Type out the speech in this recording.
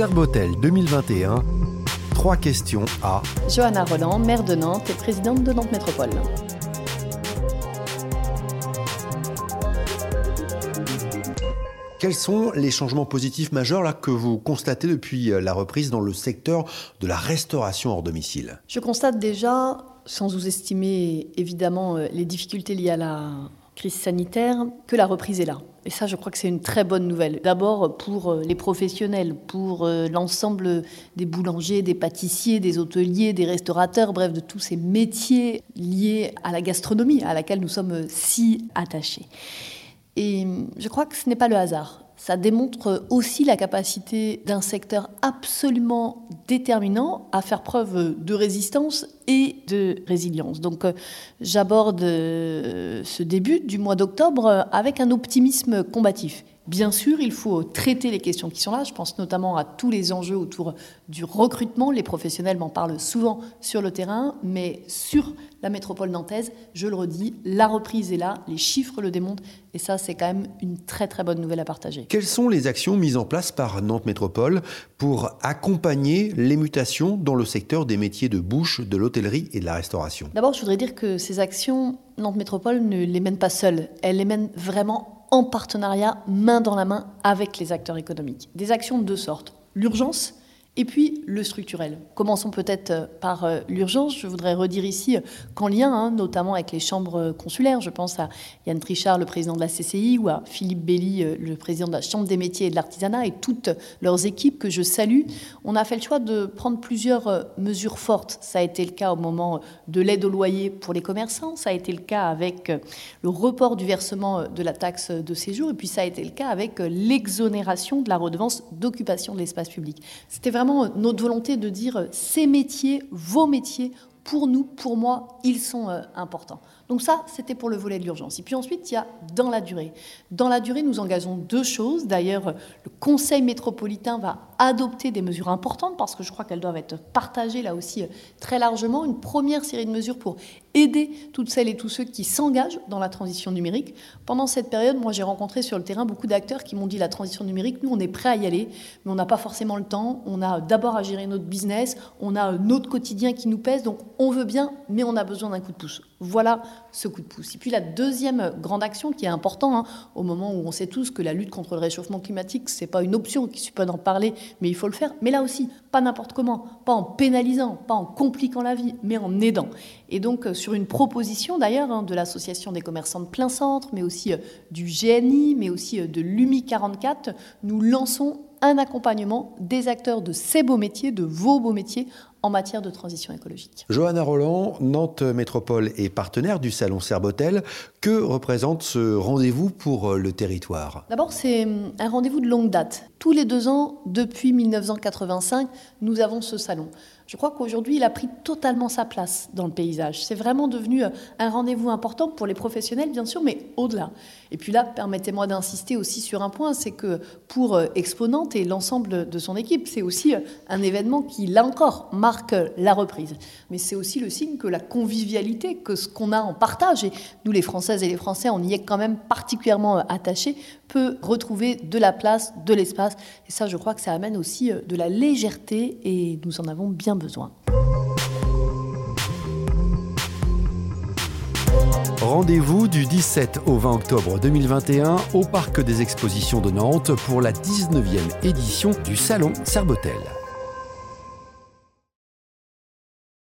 Serbotel 2021. Trois questions à Johanna Roland, maire de Nantes et présidente de Nantes Métropole. Quels sont les changements positifs majeurs là, que vous constatez depuis euh, la reprise dans le secteur de la restauration hors domicile? Je constate déjà, sans vous estimer évidemment euh, les difficultés liées à la crise sanitaire, que la reprise est là. Et ça, je crois que c'est une très bonne nouvelle. D'abord pour euh, les professionnels, pour l'ensemble des boulangers, des pâtissiers, des hôteliers, des restaurateurs, bref, de tous ces métiers liés à la gastronomie à laquelle nous sommes si attachés. Et je crois que ce n'est pas le hasard. Ça démontre aussi la capacité d'un secteur absolument déterminant à faire preuve de résistance et de résilience. Donc j'aborde ce début du mois d'octobre avec un optimisme combatif. Bien sûr, il faut traiter les questions qui sont là. Je pense notamment à tous les enjeux autour du recrutement. Les professionnels m'en parlent souvent sur le terrain, mais sur la métropole nantaise, je le redis, la reprise est là, les chiffres le démontrent, et ça, c'est quand même une très très bonne nouvelle à partager. Quelles sont les actions mises en place par Nantes Métropole pour accompagner les mutations dans le secteur des métiers de bouche, de l'hôtellerie et de la restauration? D'abord, je voudrais dire que ces actions, Nantes Métropole ne les mène pas seule, elle les mène vraiment en partenariat, main dans la main, avec les acteurs économiques. Des actions de deux sortes. L'urgence, et puis le structurel. Commençons peut-être euh, par euh, l'urgence. Je voudrais redire ici euh, qu'en lien hein, notamment avec les chambres consulaires, je pense à Yann Trichard, le président de la CCI, ou à Philippe Belly, le président de la Chambre des métiers et de l'artisanat, et toutes leurs équipes que je salue, on a fait le choix de prendre plusieurs mesures fortes. Ça a été le cas au moment de l'aide au loyer pour les commerçants, ça a été le cas avec le report du versement de la taxe de séjour, et puis ça a été le cas avec l'exonération de la redevance d'occupation de l'espace public. C'était notre volonté de dire ces métiers, vos métiers, pour nous, pour moi, ils sont euh, importants. Donc ça, c'était pour le volet de l'urgence. Et puis ensuite, il y a dans la durée. Dans la durée, nous engageons deux choses. D'ailleurs, le Conseil métropolitain va adopter des mesures importantes parce que je crois qu'elles doivent être partagées là aussi très largement. Une première série de mesures pour aider toutes celles et tous ceux qui s'engagent dans la transition numérique. Pendant cette période, moi j'ai rencontré sur le terrain beaucoup d'acteurs qui m'ont dit la transition numérique, nous on est prêt à y aller, mais on n'a pas forcément le temps, on a d'abord à gérer notre business, on a notre quotidien qui nous pèse, donc on veut bien, mais on a besoin d'un coup de pouce. Voilà ce coup de pouce. Et puis la deuxième grande action qui est importante hein, au moment où on sait tous que la lutte contre le réchauffement climatique, c'est pas une option, qui suffit d'en parler, mais il faut le faire. Mais là aussi, pas n'importe comment, pas en pénalisant, pas en compliquant la vie, mais en aidant. Et donc sur une proposition d'ailleurs hein, de l'association des commerçants de plein centre, mais aussi euh, du GNI, mais aussi euh, de l'UMI 44, nous lançons un accompagnement des acteurs de ces beaux métiers, de vos beaux métiers, en matière de transition écologique. Johanna Roland, Nantes Métropole est partenaire du Salon Serbotel. Que représente ce rendez-vous pour euh, le territoire? D'abord, c'est hum, un rendez-vous de longue date. Tous les deux ans, depuis 1985, nous avons ce salon. Je crois qu'aujourd'hui, il a pris totalement sa place dans le paysage. C'est vraiment devenu euh, un rendez-vous important pour les professionnels, bien sûr, mais au-delà. Et puis là, permettez-moi d'insister aussi sur un point, c'est que pour euh, Exponente et l'ensemble de son équipe, c'est aussi un événement qui, là encore, marque la reprise. Mais c'est aussi le signe que la convivialité, que ce qu'on a en partage, et nous les Françaises et les Français, on y est quand même particulièrement attachés, peut retrouver de la place, de l'espace. Et ça, je crois que ça amène aussi euh, de la légèreté et nous en avons bien besoin. Rendez-vous du 17 au 20 octobre 2021 au Parc des Expositions de Nantes pour la 19e édition du Salon Serbotel.